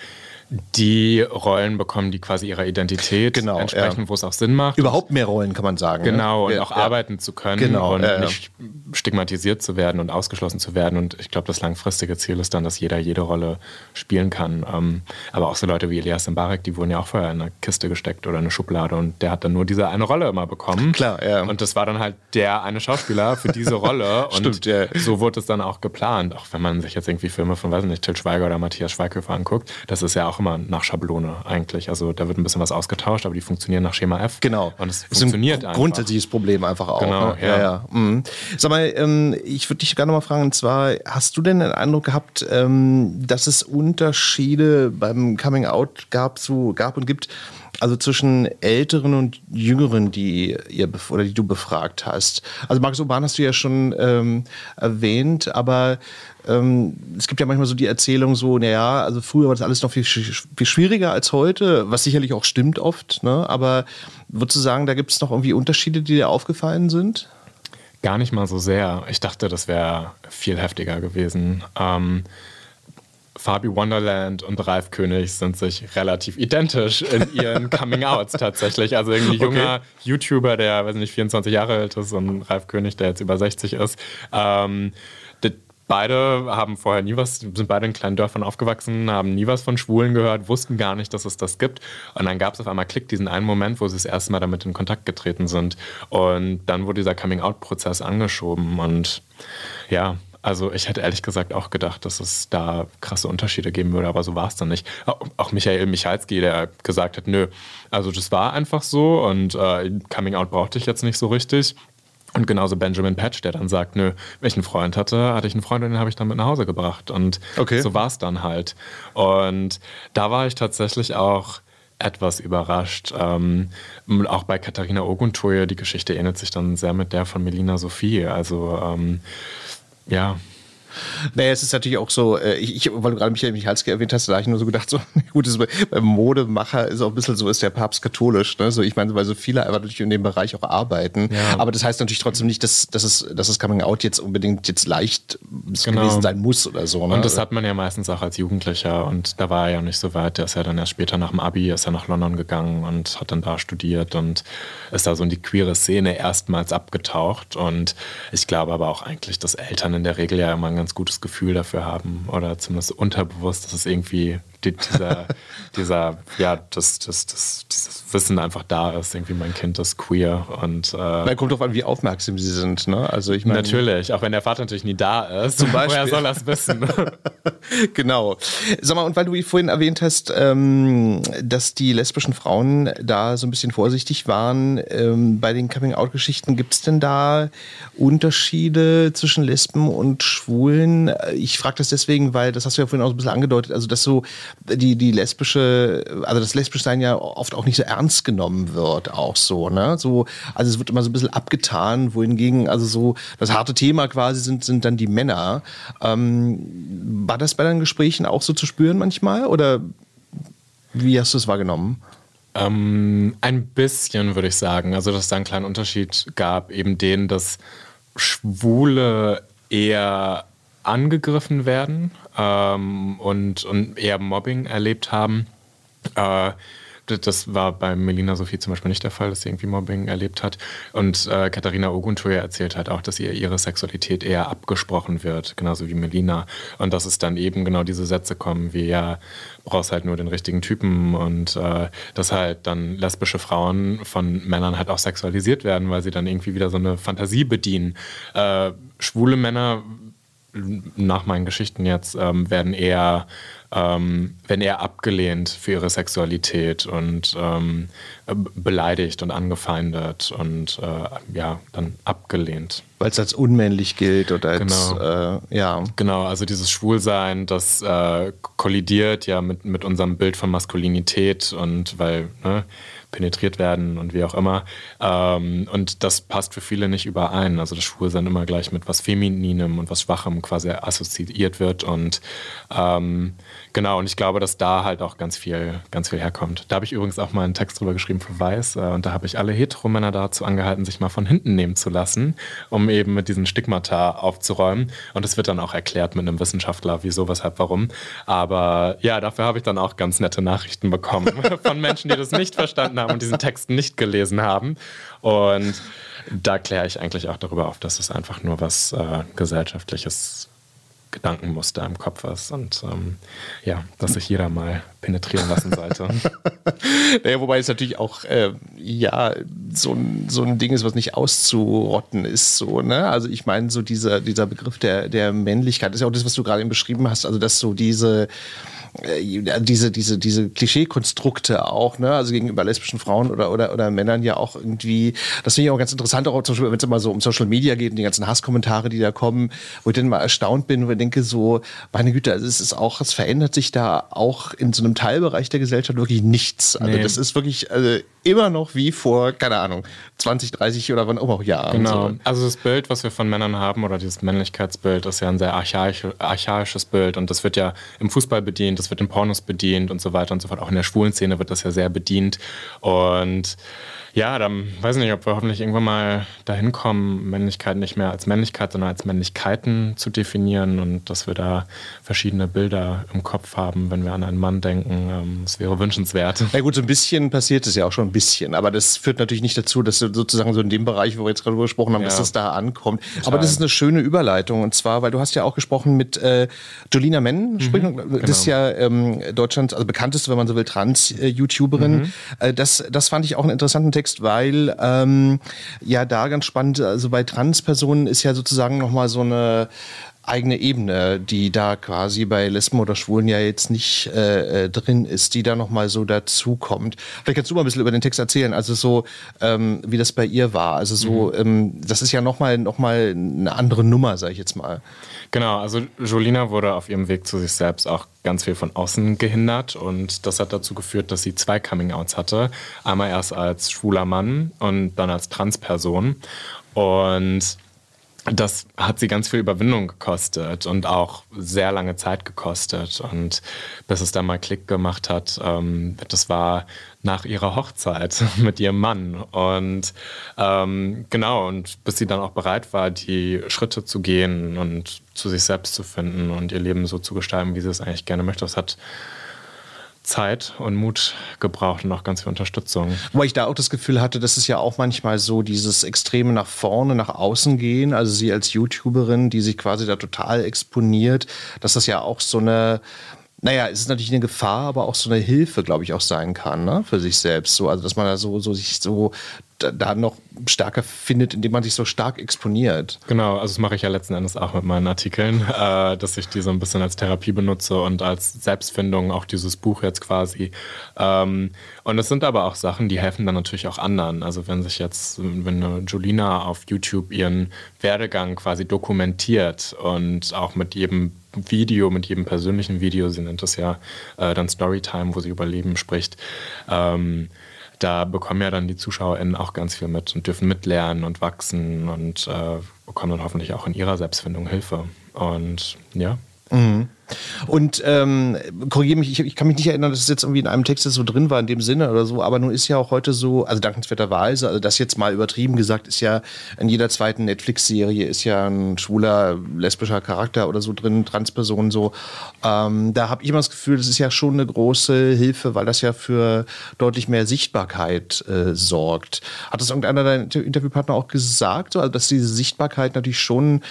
die Rollen bekommen, die quasi ihrer Identität genau, entsprechen, ja. wo es auch Sinn macht. Überhaupt mehr Rollen kann man sagen. Ne? Genau, ne? und auch ja. arbeiten zu können genau, und ja, nicht stigmatisiert zu werden und ausgeschlossen zu werden. Und ich glaube, das langfristige Ziel ist dann, dass jeder jede Rolle spielen kann. Ähm, aber auch so Leute wie Elias Mbarek, die wurden ja auch vorher in eine Kiste gesteckt oder eine Schublade und der hat dann nur diese eine Rolle immer bekommen. Klar, ja. Und das war dann halt der eine Schauspieler für diese Rolle. und Stimmt, ja. so wurde es dann auch geplant. Auch wenn man sich jetzt irgendwie Filme von, weiß nicht, Till Schweiger oder Matthias Schweighöfer anguckt, das ist ja auch immer nach Schablone eigentlich. Also da wird ein bisschen was ausgetauscht, aber die funktionieren nach Schema F. Genau. Und es funktioniert ein grundsätzliches Problem einfach auch. Genau, ne? ja. ja, ja. Mhm. Sag mal, ähm, ich würde dich gerne noch mal fragen, und zwar, hast du denn den Eindruck gehabt, ähm, dass es Unterschiede beim Coming Out gab, so, gab und gibt, also zwischen Älteren und Jüngeren, die ihr oder die du befragt hast. Also Markus Urban hast du ja schon ähm, erwähnt, aber ähm, es gibt ja manchmal so die Erzählung so, naja, also früher war das alles noch viel, viel schwieriger als heute, was sicherlich auch stimmt oft, ne? aber würdest du sagen, da gibt es noch irgendwie Unterschiede, die dir aufgefallen sind? Gar nicht mal so sehr. Ich dachte, das wäre viel heftiger gewesen. Ähm, Fabi Wonderland und Ralf König sind sich relativ identisch in ihren Coming-Outs tatsächlich. Also irgendwie junger okay. YouTuber, der, weiß nicht, 24 Jahre alt ist und Ralf König, der jetzt über 60 ist. Ähm, beide haben vorher nie was, sind beide in kleinen Dörfern aufgewachsen, haben nie was von Schwulen gehört, wussten gar nicht, dass es das gibt. Und dann gab es auf einmal Klick diesen einen Moment, wo sie das erste Mal damit in Kontakt getreten sind. Und dann wurde dieser Coming-out-Prozess angeschoben. Und ja, also ich hätte ehrlich gesagt auch gedacht, dass es da krasse Unterschiede geben würde, aber so war es dann nicht. Auch Michael Michalski, der gesagt hat, nö, also das war einfach so und äh, Coming Out brauchte ich jetzt nicht so richtig. Und genauso Benjamin Patch, der dann sagt, nö, wenn ich einen Freund hatte, hatte ich einen Freund und den habe ich dann mit nach Hause gebracht. Und okay. so war es dann halt. Und da war ich tatsächlich auch etwas überrascht. Ähm, auch bei Katharina Oguntoye, die Geschichte ähnelt sich dann sehr mit der von Melina Sophie. Also ähm, ja, naja, es ist natürlich auch so, äh, ich, ich weil du gerade Michael Michalski erwähnt hast, da habe ich nur so gedacht, so, gut, ist, beim Modemacher ist auch ein bisschen so, ist der Papst katholisch. Ne? So, ich meine, weil so viele einfach natürlich in dem Bereich auch arbeiten. Ja. Aber das heißt natürlich trotzdem nicht, dass, dass, es, dass das Coming Out jetzt unbedingt jetzt leicht genau. gewesen sein muss oder so. Ne? Und das hat man ja meistens auch als Jugendlicher und da war er ja nicht so weit. Der ist ja dann erst später nach dem Abi, ist er nach London gegangen und hat dann da studiert und ist da so in die queere Szene erstmals abgetaucht. Und ich glaube aber auch eigentlich, dass Eltern in der Regel ja immer ganz gutes Gefühl dafür haben oder zumindest unterbewusst, dass es irgendwie dieser, dieser, ja, das, das, das, dieses Wissen einfach da ist. Irgendwie mein Kind ist queer und. Äh, Man kommt drauf an, wie aufmerksam sie sind, ne? Also ich meine. Natürlich, auch wenn der Vater natürlich nie da ist. Zum Beispiel. Woher soll er es wissen? genau. Sag mal, und weil du vorhin erwähnt hast, ähm, dass die lesbischen Frauen da so ein bisschen vorsichtig waren ähm, bei den Coming-out-Geschichten, gibt es denn da Unterschiede zwischen Lesben und Schwulen? Ich frage das deswegen, weil, das hast du ja vorhin auch so ein bisschen angedeutet, also dass so die, die lesbische, also das Lesbischsein ja oft auch nicht so ernst genommen wird, auch so, ne? So, also es wird immer so ein bisschen abgetan, wohingegen, also so, das harte Thema quasi sind, sind dann die Männer. Ähm, war das bei deinen Gesprächen auch so zu spüren manchmal? Oder wie hast du es wahrgenommen? Ähm, ein bisschen, würde ich sagen. Also, dass es da einen kleinen Unterschied gab, eben den, dass Schwule eher angegriffen werden ähm, und, und eher Mobbing erlebt haben. Äh, das war bei Melina Sophie zum Beispiel nicht der Fall, dass sie irgendwie Mobbing erlebt hat. Und äh, Katharina Oguntoya erzählt halt auch, dass ihr ihre Sexualität eher abgesprochen wird, genauso wie Melina. Und dass es dann eben genau diese Sätze kommen wie, ja, brauchst halt nur den richtigen Typen und äh, dass halt dann lesbische Frauen von Männern halt auch sexualisiert werden, weil sie dann irgendwie wieder so eine Fantasie bedienen. Äh, schwule Männer nach meinen Geschichten jetzt ähm, werden eher ähm, werden eher abgelehnt für ihre Sexualität und ähm, beleidigt und angefeindet und äh, ja dann abgelehnt. Weil es als unmännlich gilt oder als genau. Äh, ja genau also dieses Schwulsein das äh, kollidiert ja mit mit unserem Bild von Maskulinität und weil ne, penetriert werden und wie auch immer. Ähm, und das passt für viele nicht überein. Also das Schwulsein immer gleich mit was Femininem und was Schwachem quasi assoziiert wird. Und ähm, genau, und ich glaube, dass da halt auch ganz viel, ganz viel herkommt. Da habe ich übrigens auch mal einen Text drüber geschrieben für Weiß. Äh, und da habe ich alle Heteromänner dazu angehalten, sich mal von hinten nehmen zu lassen, um eben mit diesen Stigmata aufzuräumen. Und es wird dann auch erklärt mit einem Wissenschaftler, wieso, weshalb, warum. Aber ja, dafür habe ich dann auch ganz nette Nachrichten bekommen von Menschen, die das nicht verstanden haben haben und diesen Text nicht gelesen haben. Und da kläre ich eigentlich auch darüber auf, dass es einfach nur was äh, gesellschaftliches Gedankenmuster im Kopf ist und ähm, ja, dass sich jeder mal penetrieren lassen sollte. naja, wobei es natürlich auch äh, ja so so ein Ding ist, was nicht auszurotten ist. So, ne? Also ich meine, so dieser, dieser Begriff der, der Männlichkeit ist ja auch das, was du gerade eben beschrieben hast, also dass so diese äh, diese, diese, diese Klischeekonstrukte auch, ne, also gegenüber lesbischen Frauen oder, oder, oder Männern ja auch irgendwie, das finde ich auch ganz interessant, auch zum Beispiel, wenn es immer so um Social Media geht und die ganzen Hasskommentare, die da kommen, wo ich dann mal erstaunt bin, wo ich denke so, meine Güte, also es ist auch, es verändert sich da auch in so einem Teilbereich der Gesellschaft wirklich nichts. Also nee. das ist wirklich also immer noch wie vor, keine Ahnung, 20, 30 oder wann auch Jahren. Genau. So. Also das Bild, was wir von Männern haben oder dieses Männlichkeitsbild, ist ja ein sehr archaisch, archaisches Bild und das wird ja im Fußball bedient, das wird in Pornos bedient und so weiter und so fort. Auch in der schwulen Szene wird das ja sehr bedient. Und ja, dann weiß ich nicht, ob wir hoffentlich irgendwann mal dahin kommen, Männlichkeit nicht mehr als Männlichkeit, sondern als Männlichkeiten zu definieren und dass wir da verschiedene Bilder im Kopf haben, wenn wir an einen Mann denken. Ähm, das wäre wünschenswert. Na gut, so ein bisschen passiert es ja auch schon ein bisschen, aber das führt natürlich nicht dazu, dass sozusagen so in dem Bereich, wo wir jetzt gerade gesprochen haben, ja. dass das da ankommt. Total. Aber das ist eine schöne Überleitung und zwar, weil du hast ja auch gesprochen mit äh, Jolina Menn, mhm, das genau. ist ja ähm, Deutschlands, also bekannteste, wenn man so will, Trans-YouTuberin. Mhm. Äh, das, das fand ich auch einen interessanten Text weil ähm, ja da ganz spannend, also bei Transpersonen ist ja sozusagen nochmal so eine eigene Ebene, die da quasi bei Lesben oder Schwulen ja jetzt nicht äh, äh drin ist, die da nochmal so dazukommt. Vielleicht kannst du mal ein bisschen über den Text erzählen, also so, ähm, wie das bei ihr war. Also so, mhm. ähm, das ist ja nochmal noch mal eine andere Nummer, sag ich jetzt mal. Genau, also Jolina wurde auf ihrem Weg zu sich selbst auch ganz viel von außen gehindert und das hat dazu geführt, dass sie zwei Coming-outs hatte. Einmal erst als schwuler Mann und dann als Transperson. Und das hat sie ganz viel Überwindung gekostet und auch sehr lange Zeit gekostet. Und bis es dann mal Klick gemacht hat, ähm, das war nach ihrer Hochzeit mit ihrem Mann. Und ähm, genau, und bis sie dann auch bereit war, die Schritte zu gehen und zu sich selbst zu finden und ihr Leben so zu gestalten, wie sie es eigentlich gerne möchte. Das hat Zeit und Mut gebraucht und auch ganz viel Unterstützung. Wobei ich da auch das Gefühl hatte, dass es ja auch manchmal so dieses Extreme nach vorne, nach außen gehen, also sie als YouTuberin, die sich quasi da total exponiert, dass das ja auch so eine naja, es ist natürlich eine Gefahr, aber auch so eine Hilfe, glaube ich, auch sein kann, ne? für sich selbst. So, also, dass man da so, so sich so da noch stärker findet, indem man sich so stark exponiert. Genau, also das mache ich ja letzten Endes auch mit meinen Artikeln, äh, dass ich die so ein bisschen als Therapie benutze und als Selbstfindung auch dieses Buch jetzt quasi. Ähm, und es sind aber auch Sachen, die helfen dann natürlich auch anderen. Also wenn sich jetzt, wenn eine Julina auf YouTube ihren Werdegang quasi dokumentiert und auch mit jedem Video, mit jedem persönlichen Video, sie nennt das ja äh, dann Storytime, wo sie über Leben spricht, ähm, da bekommen ja dann die ZuschauerInnen auch ganz viel mit und dürfen mitlernen und wachsen und äh, bekommen dann hoffentlich auch in ihrer Selbstfindung Hilfe. Und ja, Mhm. Und ähm, korrigiere mich, ich, ich, kann mich nicht erinnern, dass es jetzt irgendwie in einem Text so drin war in dem Sinne oder so, aber nun ist ja auch heute so, also dankenswerterweise, also das jetzt mal übertrieben gesagt, ist ja in jeder zweiten Netflix-Serie ist ja ein schwuler, lesbischer Charakter oder so drin, Transperson so. Ähm, da habe ich immer das Gefühl, das ist ja schon eine große Hilfe, weil das ja für deutlich mehr Sichtbarkeit äh, sorgt. Hat das irgendeiner deiner Interviewpartner auch gesagt, so? also dass diese Sichtbarkeit natürlich schon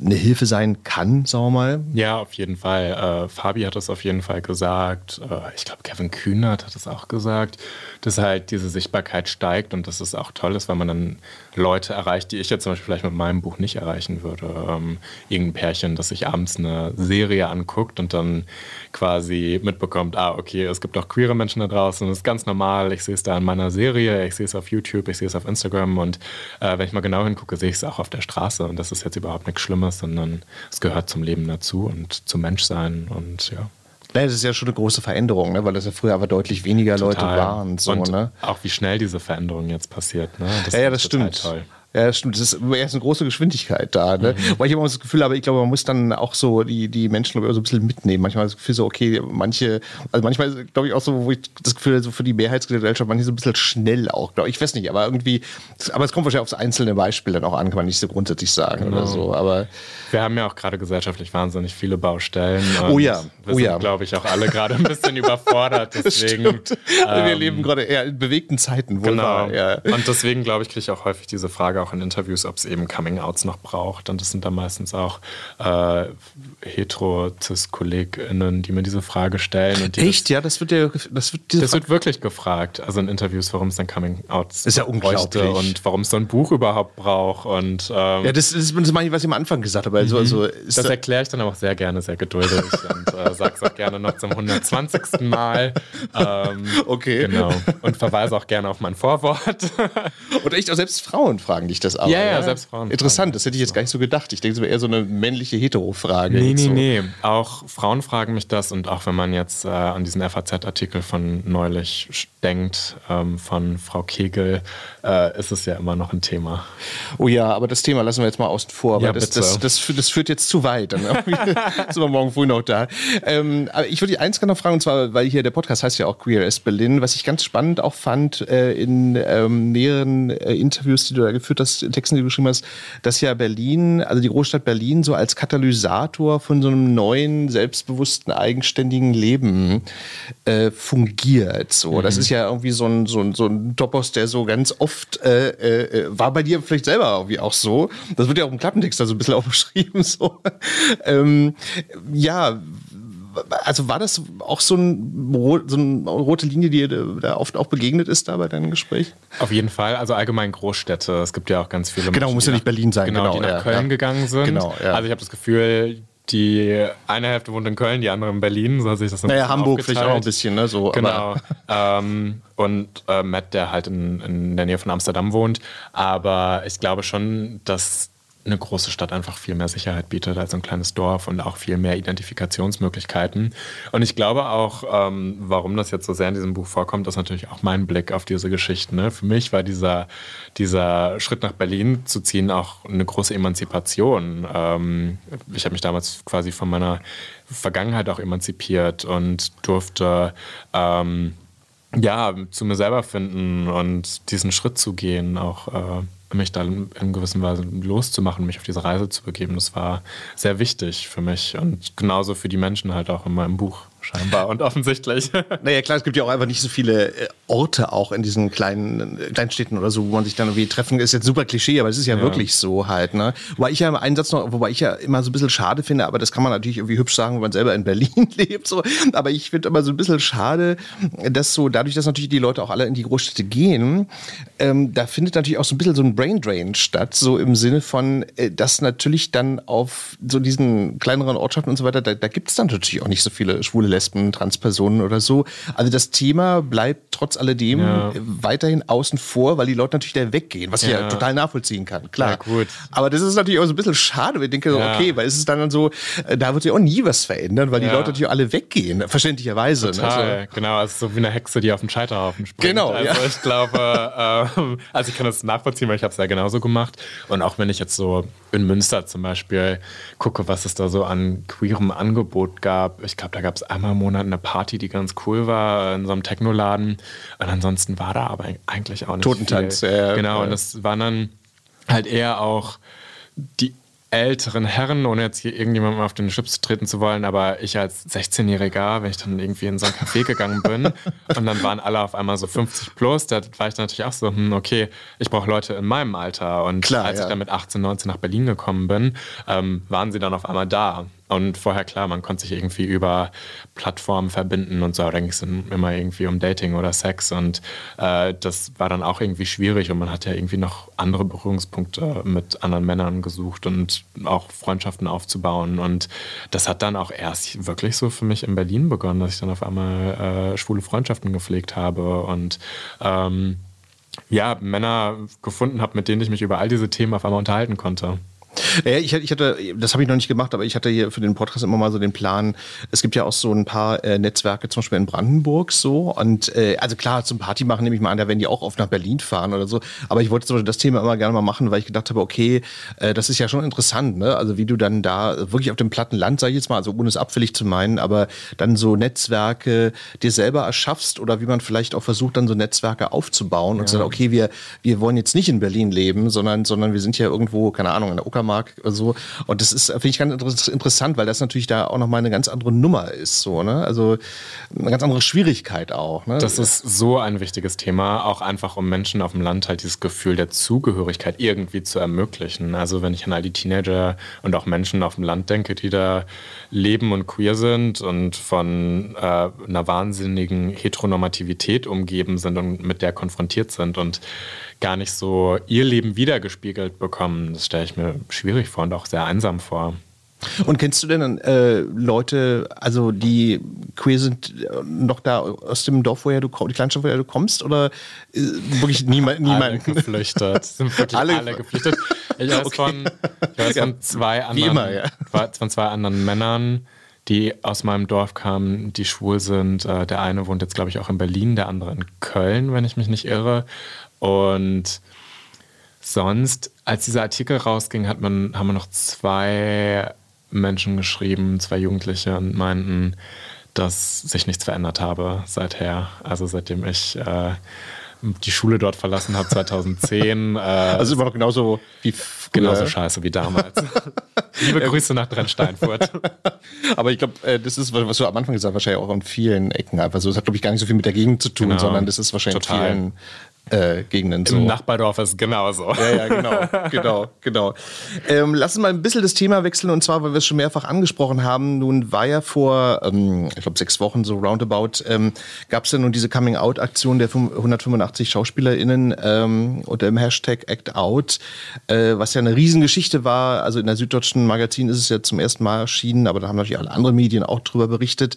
eine Hilfe sein kann, sagen wir mal. Ja, auf jeden Fall. Äh, Fabi hat das auf jeden Fall gesagt. Äh, ich glaube, Kevin Kühnert hat es auch gesagt, dass halt diese Sichtbarkeit steigt und dass es auch toll ist, weil man dann Leute erreicht, die ich jetzt zum Beispiel vielleicht mit meinem Buch nicht erreichen würde. Ähm, irgendein Pärchen, das sich abends eine Serie anguckt und dann quasi mitbekommt, ah, okay, es gibt auch queere Menschen da draußen, das ist ganz normal, ich sehe es da in meiner Serie, ich sehe es auf YouTube, ich sehe es auf Instagram und äh, wenn ich mal genau hingucke, sehe ich es auch auf der Straße und das ist jetzt überhaupt nichts Schlimmes, sondern es gehört zum Leben dazu und zum Menschsein und ja. Naja, das ist ja schon eine große Veränderung, ne? weil das ja früher aber deutlich weniger Total. Leute waren. So, und ne? auch wie schnell diese Veränderung jetzt passiert. Ne? Das ja, ja, das stimmt. Toll. Ja, das stimmt. Das ist erst eine große Geschwindigkeit da. Ne? Mhm. Weil ich immer das Gefühl habe, ich glaube, man muss dann auch so die, die Menschen so ein bisschen mitnehmen. Manchmal das Gefühl so, okay, manche, also manchmal glaube ich auch so, wo ich das Gefühl so für die Mehrheitsgesellschaft, manche so ein bisschen schnell auch, glaube ich. Ich weiß nicht, aber irgendwie, aber es kommt wahrscheinlich aufs einzelne Beispiel dann auch an, kann man nicht so grundsätzlich sagen genau. oder so. Aber wir haben ja auch gerade gesellschaftlich wahnsinnig viele Baustellen. Oh ja, wir oh sind, ja. glaube ich, auch alle gerade ein bisschen überfordert. Deswegen, ähm, wir leben gerade eher in bewegten Zeiten. Wohl genau. Ja. Und deswegen, glaube ich, kriege ich auch häufig diese Frage auch in Interviews, ob es eben Coming-Outs noch braucht. Und das sind dann meistens auch äh, hetero-cis-KollegInnen, die mir diese Frage stellen. Echt? Das, ja, das wird ja. Das, wird, das wird wirklich gefragt. Also in Interviews, warum es dann Coming-Outs ist ja unglaublich. und warum es so ein Buch überhaupt braucht. Und, ähm, ja, das, das, das meine ich, was ich am Anfang gesagt habe. Also, also mhm. das erkläre ich dann auch sehr gerne, sehr geduldig und äh, sage es auch gerne noch zum 120. Mal. Ähm, okay. Genau. Und verweise auch gerne auf mein Vorwort. und echt auch selbst Frauen fragen dich das auch. Ja, ja, ja, selbst Frauen. Interessant, das hätte ich jetzt gar nicht so gedacht. Ich denke, es wäre eher so eine männliche Hetero-Frage. Nee, nee, so. nee. Auch Frauen fragen mich das und auch wenn man jetzt äh, an diesen FAZ-Artikel von neulich denkt, ähm, von Frau Kegel, äh, ist es ja immer noch ein Thema. Oh ja, aber das Thema lassen wir jetzt mal außen vor, weil ja, das, das, das, das, führt jetzt zu weit. Dann sind wir morgen früh noch da. Ähm, aber ich würde die eins gerne noch fragen, und zwar, weil hier der Podcast heißt ja auch Queer as Berlin, was ich ganz spannend auch fand äh, in ähm, mehreren äh, Interviews, die du da geführt hast, Texten, die du geschrieben hast, dass ja Berlin, also die Großstadt Berlin, so als Katalysator von so einem neuen, selbstbewussten, eigenständigen Leben äh, fungiert. So, mhm. das ist ja irgendwie so ein, so ein, so ein Topos, der so ganz oft äh, äh, war bei dir vielleicht selber irgendwie auch so. Das wird ja auch im Klappentext da so ein bisschen auch beschrieben. So. ähm, ja, also war das auch so, ein, so eine rote Linie, die dir da oft auch begegnet ist da bei deinem Gespräch? Auf jeden Fall, also allgemein Großstädte. Es gibt ja auch ganz viele Genau, Menschen, muss ja nicht Berlin sein. Genau, genau die nach ja, Köln ja. gegangen sind. Genau, ja. Also ich habe das Gefühl, die eine Hälfte wohnt in Köln, die andere in Berlin, so hat sich das Naja, Hamburg vielleicht auch ein bisschen, ne? So, genau. ähm, und äh, Matt, der halt in, in der Nähe von Amsterdam wohnt. Aber ich glaube schon, dass eine große Stadt einfach viel mehr Sicherheit bietet als ein kleines Dorf und auch viel mehr Identifikationsmöglichkeiten. Und ich glaube auch, ähm, warum das jetzt so sehr in diesem Buch vorkommt, ist natürlich auch mein Blick auf diese Geschichten. Ne? Für mich war dieser, dieser Schritt nach Berlin zu ziehen auch eine große Emanzipation. Ähm, ich habe mich damals quasi von meiner Vergangenheit auch emanzipiert und durfte ähm, ja, zu mir selber finden und diesen Schritt zu gehen, auch äh, mich da in, in gewisser Weise loszumachen, mich auf diese Reise zu begeben. Das war sehr wichtig für mich und genauso für die Menschen halt auch in meinem Buch scheinbar und offensichtlich. Naja, klar, es gibt ja auch einfach nicht so viele äh, Orte auch in diesen kleinen äh, Kleinstädten oder so, wo man sich dann irgendwie treffen. Ist jetzt super Klischee, aber es ist ja, ja, wirklich so halt. Ne? Wobei ich ja im Einsatz noch, wobei ich ja immer so ein bisschen schade finde, aber das kann man natürlich irgendwie hübsch sagen, wenn man selber in Berlin lebt. So. Aber ich finde immer so ein bisschen schade, dass so dadurch, dass natürlich die Leute auch alle in die Großstädte gehen, ähm, da findet natürlich auch so ein bisschen so ein Braindrain statt, so im Sinne von, äh, dass natürlich dann auf so diesen kleineren Ortschaften und so weiter, da, da gibt es dann natürlich auch nicht so viele schwule Lesben, Transpersonen oder so. Also das Thema bleibt trotz alledem ja. weiterhin außen vor, weil die Leute natürlich da weggehen, was ich ja total nachvollziehen kann. Klar. Ja, gut. Aber das ist natürlich auch so ein bisschen schade. Ich denke, so, okay, weil es ist dann so, äh, da wird sich auch nie was verändern, weil die Leute natürlich alle weggehen, verständlicherweise. Ne? Total, ne? also, genau. Also so wie eine Hexe, die auf dem Scheiterhaufen springt. Genau. Also ich glaube, ähm, also ich kann das nachvollziehen, weil ich habe es ja genauso gemacht. Und auch wenn ich jetzt so in Münster zum Beispiel gucke, was es da so an queerem Angebot gab. Ich glaube, da gab es einmal im Monat eine Party, die ganz cool war, in so einem Technoladen. Und ansonsten war da aber eigentlich auch nicht Totentanz, viel. Ja, genau, und das waren dann halt eher auch die älteren Herren, ohne jetzt hier irgendjemandem auf den Schlips treten zu wollen, aber ich als 16-Jähriger, wenn ich dann irgendwie in so ein Café gegangen bin und dann waren alle auf einmal so 50 plus, da war ich dann natürlich auch so, hm, okay, ich brauche Leute in meinem Alter. Und Klar, als ja. ich dann mit 18, 19 nach Berlin gekommen bin, ähm, waren sie dann auf einmal da. Und vorher, klar, man konnte sich irgendwie über Plattformen verbinden und so, aber dann ging es immer irgendwie um Dating oder Sex und äh, das war dann auch irgendwie schwierig und man hat ja irgendwie noch andere Berührungspunkte mit anderen Männern gesucht und auch Freundschaften aufzubauen und das hat dann auch erst wirklich so für mich in Berlin begonnen, dass ich dann auf einmal äh, schwule Freundschaften gepflegt habe und ähm, ja, Männer gefunden habe, mit denen ich mich über all diese Themen auf einmal unterhalten konnte. Ja, ich, ich hatte, das habe ich noch nicht gemacht, aber ich hatte hier für den Podcast immer mal so den Plan, es gibt ja auch so ein paar äh, Netzwerke, zum Beispiel in Brandenburg so. Und äh, also klar, zum Party machen nehme ich mal an, da werden die auch oft nach Berlin fahren oder so. Aber ich wollte so das Thema immer gerne mal machen, weil ich gedacht habe, okay, äh, das ist ja schon interessant, ne? Also wie du dann da wirklich auf dem platten Land, sag ich jetzt mal, also ohne es abfällig zu meinen, aber dann so Netzwerke dir selber erschaffst oder wie man vielleicht auch versucht, dann so Netzwerke aufzubauen ja. und zu sagen, okay, wir, wir wollen jetzt nicht in Berlin leben, sondern, sondern wir sind ja irgendwo, keine Ahnung, in der Uckermark Oder so. Und das ist, finde ich, ganz interessant, weil das natürlich da auch nochmal eine ganz andere Nummer ist. So, ne? Also eine ganz andere Schwierigkeit auch. Ne? Das ist so ein wichtiges Thema, auch einfach um Menschen auf dem Land halt dieses Gefühl der Zugehörigkeit irgendwie zu ermöglichen. Also wenn ich an all die Teenager und auch Menschen auf dem Land denke, die da leben und queer sind und von äh, einer wahnsinnigen Heteronormativität umgeben sind und mit der konfrontiert sind und gar nicht so ihr Leben wiedergespiegelt bekommen. Das stelle ich mir schwierig vor und auch sehr einsam vor. Und kennst du denn äh, Leute, also die queer sind, äh, noch da aus dem Dorf, woher du kommst, die Kleinstadt, woher du kommst, oder äh, wirklich niemand? niemand? Alle geflüchtet. Sind wirklich alle, alle geflüchtet. Ich weiß, okay. von, ich weiß von zwei anderen, immer, ja. von zwei anderen Männern, die aus meinem Dorf kamen, die schwul sind. Äh, der eine wohnt jetzt, glaube ich, auch in Berlin, der andere in Köln, wenn ich mich nicht irre. Und sonst, als dieser Artikel rausging, hat man, haben wir noch zwei Menschen geschrieben, zwei Jugendliche, und meinten, dass sich nichts verändert habe seither. Also seitdem ich äh, die Schule dort verlassen habe 2010. Äh, also immer noch genauso wie genauso scheiße wie damals. Liebe Grüße nach Drensteinfurt. Aber ich glaube, äh, das ist, was du am Anfang gesagt hast, wahrscheinlich auch an vielen Ecken einfach so. Das hat, glaube ich, gar nicht so viel mit der Gegend zu tun, genau. sondern das ist wahrscheinlich Total. vielen äh, Gegenden so. Im Nachbardorf ist genauso. Ja, ja, genau, genau, genau. Ähm, lass uns mal ein bisschen das Thema wechseln und zwar, weil wir es schon mehrfach angesprochen haben. Nun war ja vor, ähm, ich glaube, sechs Wochen so roundabout, ähm, gab es ja nun diese Coming-out-Aktion der 185 SchauspielerInnen ähm, unter dem Hashtag Act Out, äh, was ja eine Riesengeschichte war. Also in der Süddeutschen Magazin ist es ja zum ersten Mal erschienen, aber da haben natürlich alle anderen Medien auch drüber berichtet.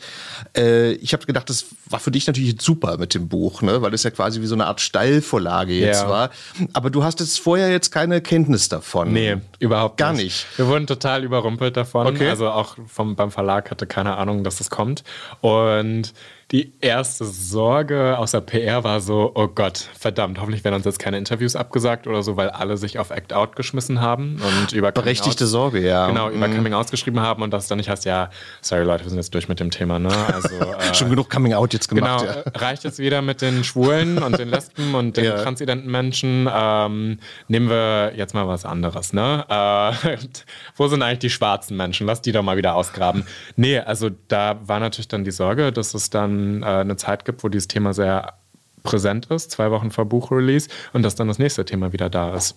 Äh, ich habe gedacht, das war für dich natürlich super mit dem Buch, ne? weil es ja quasi wie so eine Art Steil Steilvorlage jetzt ja. war. Aber du hast jetzt vorher jetzt keine Kenntnis davon. Nee, überhaupt Gar nicht. nicht. Wir wurden total überrumpelt davon. Okay. Also auch vom, beim Verlag hatte keine Ahnung, dass das kommt. Und die erste Sorge aus der PR war so, oh Gott, verdammt, hoffentlich werden uns jetzt keine Interviews abgesagt oder so, weil alle sich auf Act Out geschmissen haben und über Berechtigte Sorge, ja. Genau, über mhm. Coming Out geschrieben haben und das dann nicht heißt, ja, sorry Leute, wir sind jetzt durch mit dem Thema, ne? Also, äh, Schon genug Coming Out jetzt gemacht. Genau, ja. reicht jetzt wieder mit den Schwulen und den Lesben und den ja. transidenten Menschen. Ähm, nehmen wir jetzt mal was anderes, ne? Äh, wo sind eigentlich die schwarzen Menschen? Lass die doch mal wieder ausgraben. Nee, also da war natürlich dann die Sorge, dass es dann äh, eine Zeit gibt, wo dieses Thema sehr präsent ist, zwei Wochen vor Buchrelease, und dass dann das nächste Thema wieder da ist.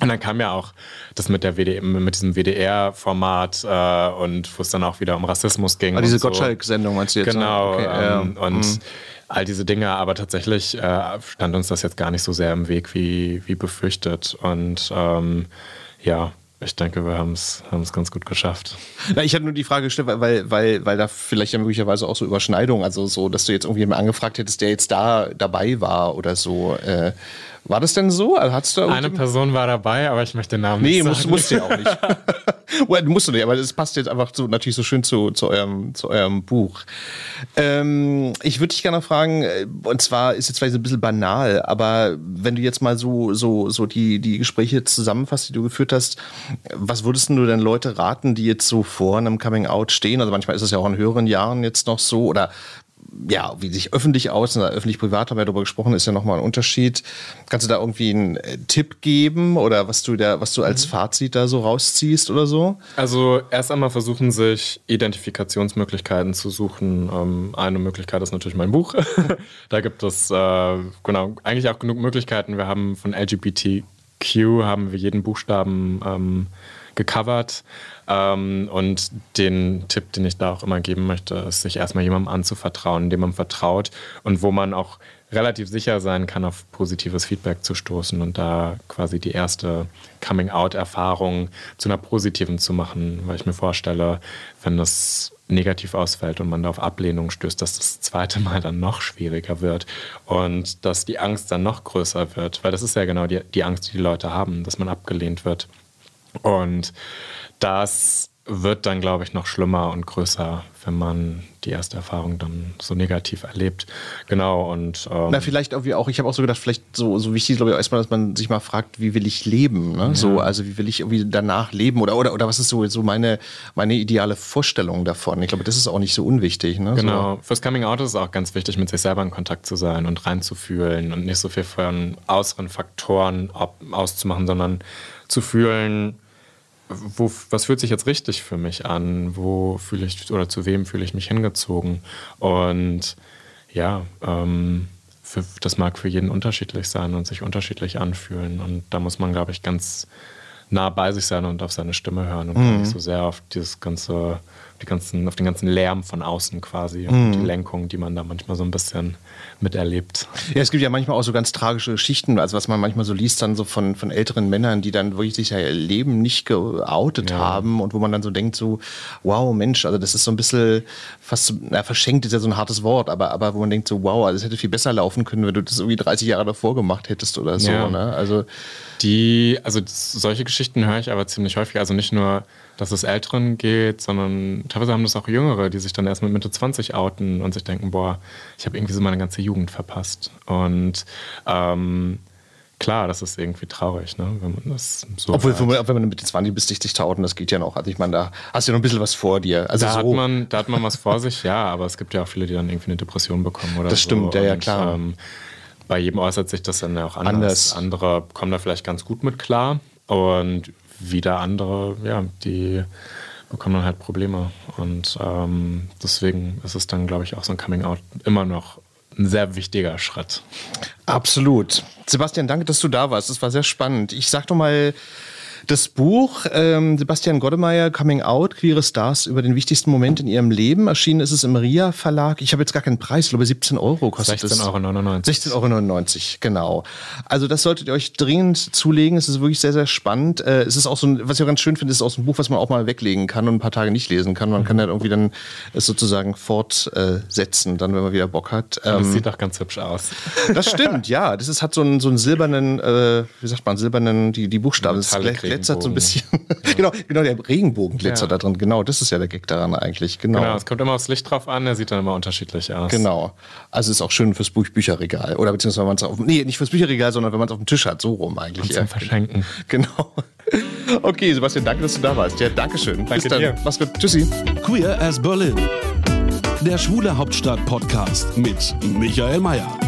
Und dann kam ja auch das mit der WDR, mit diesem WDR-Format äh, und wo es dann auch wieder um Rassismus ging. Ah, diese so. Gottschalk-Sendung meinst du jetzt? Genau. Okay, ähm, ja. Und mhm. all diese Dinge, aber tatsächlich äh, stand uns das jetzt gar nicht so sehr im Weg wie, wie befürchtet. Und ähm, ja, ich denke, wir haben es ganz gut geschafft. Na, ich hatte nur die Frage gestellt, weil, weil, weil da vielleicht ja möglicherweise auch so Überschneidungen, also so, dass du jetzt irgendwie jemanden angefragt hättest, der jetzt da dabei war oder so. Äh, war das denn so? Also hattest du Eine Person war dabei, aber ich möchte den Namen nee, nicht sagen. musst du ja auch nicht. well, musst du nicht, aber das passt jetzt einfach so, natürlich so schön zu, zu, eurem, zu eurem Buch. Ähm, ich würde dich gerne fragen, äh, und zwar ist jetzt vielleicht ein bisschen banal, aber wenn du jetzt mal so, so, so die, die Gespräche zusammenfasst, die du geführt hast, was würdest du denn Leute raten, die jetzt so vor einem Coming-out stehen? Also manchmal ist es ja auch in höheren Jahren jetzt noch so, oder ja, wie sich öffentlich aus, öffentlich-privat haben wir darüber gesprochen, ist ja nochmal ein Unterschied. Kannst du da irgendwie einen äh, Tipp geben oder was du da, was du als mhm. Fazit da so rausziehst oder so? Also erst einmal versuchen sich Identifikationsmöglichkeiten zu suchen. Ähm, eine Möglichkeit ist natürlich mein Buch. da gibt es äh, genau eigentlich auch genug Möglichkeiten. Wir haben von LGBTQ haben wir jeden Buchstaben ähm, gecovert. Ähm, und den Tipp, den ich da auch immer geben möchte, ist, sich erstmal jemandem anzuvertrauen, dem man vertraut und wo man auch relativ sicher sein kann, auf positives Feedback zu stoßen und da quasi die erste Coming-out-Erfahrung zu einer positiven zu machen, weil ich mir vorstelle, wenn das negativ ausfällt und man da auf Ablehnung stößt, dass das zweite Mal dann noch schwieriger wird und dass die Angst dann noch größer wird, weil das ist ja genau die, die Angst, die die Leute haben, dass man abgelehnt wird. Und das wird dann, glaube ich, noch schlimmer und größer, wenn man die erste Erfahrung dann so negativ erlebt. Genau und ähm na vielleicht irgendwie auch. Ich habe auch so gedacht, vielleicht so so wichtig, glaube ich, erstmal, dass man sich mal fragt, wie will ich leben? Ne? Ja. So also wie will ich irgendwie danach leben oder oder oder was ist so so meine meine ideale Vorstellung davon? Ich glaube, das ist auch nicht so unwichtig. Ne? Genau. So. Fürs Coming Out ist es auch ganz wichtig, mit sich selber in Kontakt zu sein und reinzufühlen und nicht so viel von äußeren Faktoren auszumachen, sondern zu fühlen wo, was fühlt sich jetzt richtig für mich an? Wo fühle ich oder zu wem fühle ich mich hingezogen? Und ja, ähm, für, das mag für jeden unterschiedlich sein und sich unterschiedlich anfühlen. Und da muss man, glaube ich, ganz nah bei sich sein und auf seine Stimme hören und mhm. nicht so sehr auf dieses ganze die ganzen, auf den ganzen Lärm von außen quasi und die Lenkung, die man da manchmal so ein bisschen miterlebt. Ja, es gibt ja manchmal auch so ganz tragische Geschichten, also was man manchmal so liest, dann so von, von älteren Männern, die dann wirklich sich ihr Leben nicht geoutet ja. haben und wo man dann so denkt, so, wow, Mensch, also das ist so ein bisschen fast, na, verschenkt ist ja so ein hartes Wort, aber, aber wo man denkt, so, wow, also es hätte viel besser laufen können, wenn du das irgendwie 30 Jahre davor gemacht hättest oder so. Ja. Ne? Also die, also solche Geschichten höre ich aber ziemlich häufig, also nicht nur dass es Älteren geht, sondern teilweise haben das auch Jüngere, die sich dann erst mit Mitte 20 outen und sich denken, boah, ich habe irgendwie so meine ganze Jugend verpasst. Und ähm, klar, das ist irgendwie traurig, ne? wenn man das so Obwohl, hört. wenn man Mitte 20 bis sich zu outen, das geht ja noch. Also ich meine, da hast du ja noch ein bisschen was vor dir. Also da, so. hat man, da hat man was vor sich, ja, aber es gibt ja auch viele, die dann irgendwie eine Depression bekommen oder Das so. stimmt, ja, ja, klar. ähm, bei jedem äußert sich das dann ja auch anders. anders. Andere kommen da vielleicht ganz gut mit klar und wieder andere, ja, die bekommen dann halt Probleme. Und ähm, deswegen ist es dann, glaube ich, auch so ein Coming-out immer noch ein sehr wichtiger Schritt. Absolut. Sebastian, danke, dass du da warst. Das war sehr spannend. Ich sag doch mal das Buch ähm, Sebastian Goddemeyer, Coming Out, queere Stars über den wichtigsten Moment in ihrem Leben. Erschienen ist es im RIA Verlag. Ich habe jetzt gar keinen Preis, ich glaube 17 Euro kostet 16,99 Euro. 16,99 Euro, genau. Also das solltet ihr euch dringend zulegen. Es ist wirklich sehr, sehr spannend. Äh, es ist auch so ein, was ich auch ganz schön finde, ist auch so ein Buch, was man auch mal weglegen kann und ein paar Tage nicht lesen kann. Man mhm. kann dann irgendwie dann es sozusagen fortsetzen, dann wenn man wieder Bock hat. Ähm, das sieht auch ganz hübsch aus. Das stimmt, ja. Das ist, hat so einen, so einen silbernen, äh, wie sagt man, silbernen, die, die Buchstaben. Das glitzert so ein bisschen. Ja. genau, genau, der Regenbogen glitzert ja. da drin. Genau, das ist ja der Gag daran eigentlich. Genau. genau, es kommt immer aufs Licht drauf an, der sieht dann immer unterschiedlich aus. Genau. Also ist auch schön fürs Buch Bücherregal. Oder beziehungsweise wenn man es auf nee, nicht fürs Bücherregal, sondern wenn man es auf dem Tisch hat, so rum eigentlich. Und zum Verschenken. Genau. Okay, Sebastian, danke, dass du da warst. Ja, danke schön. Danke Bis dann. Dir. Mach's gut. Tschüssi. Queer as Berlin. Der Schwule Hauptstadt Podcast mit Michael Mayer.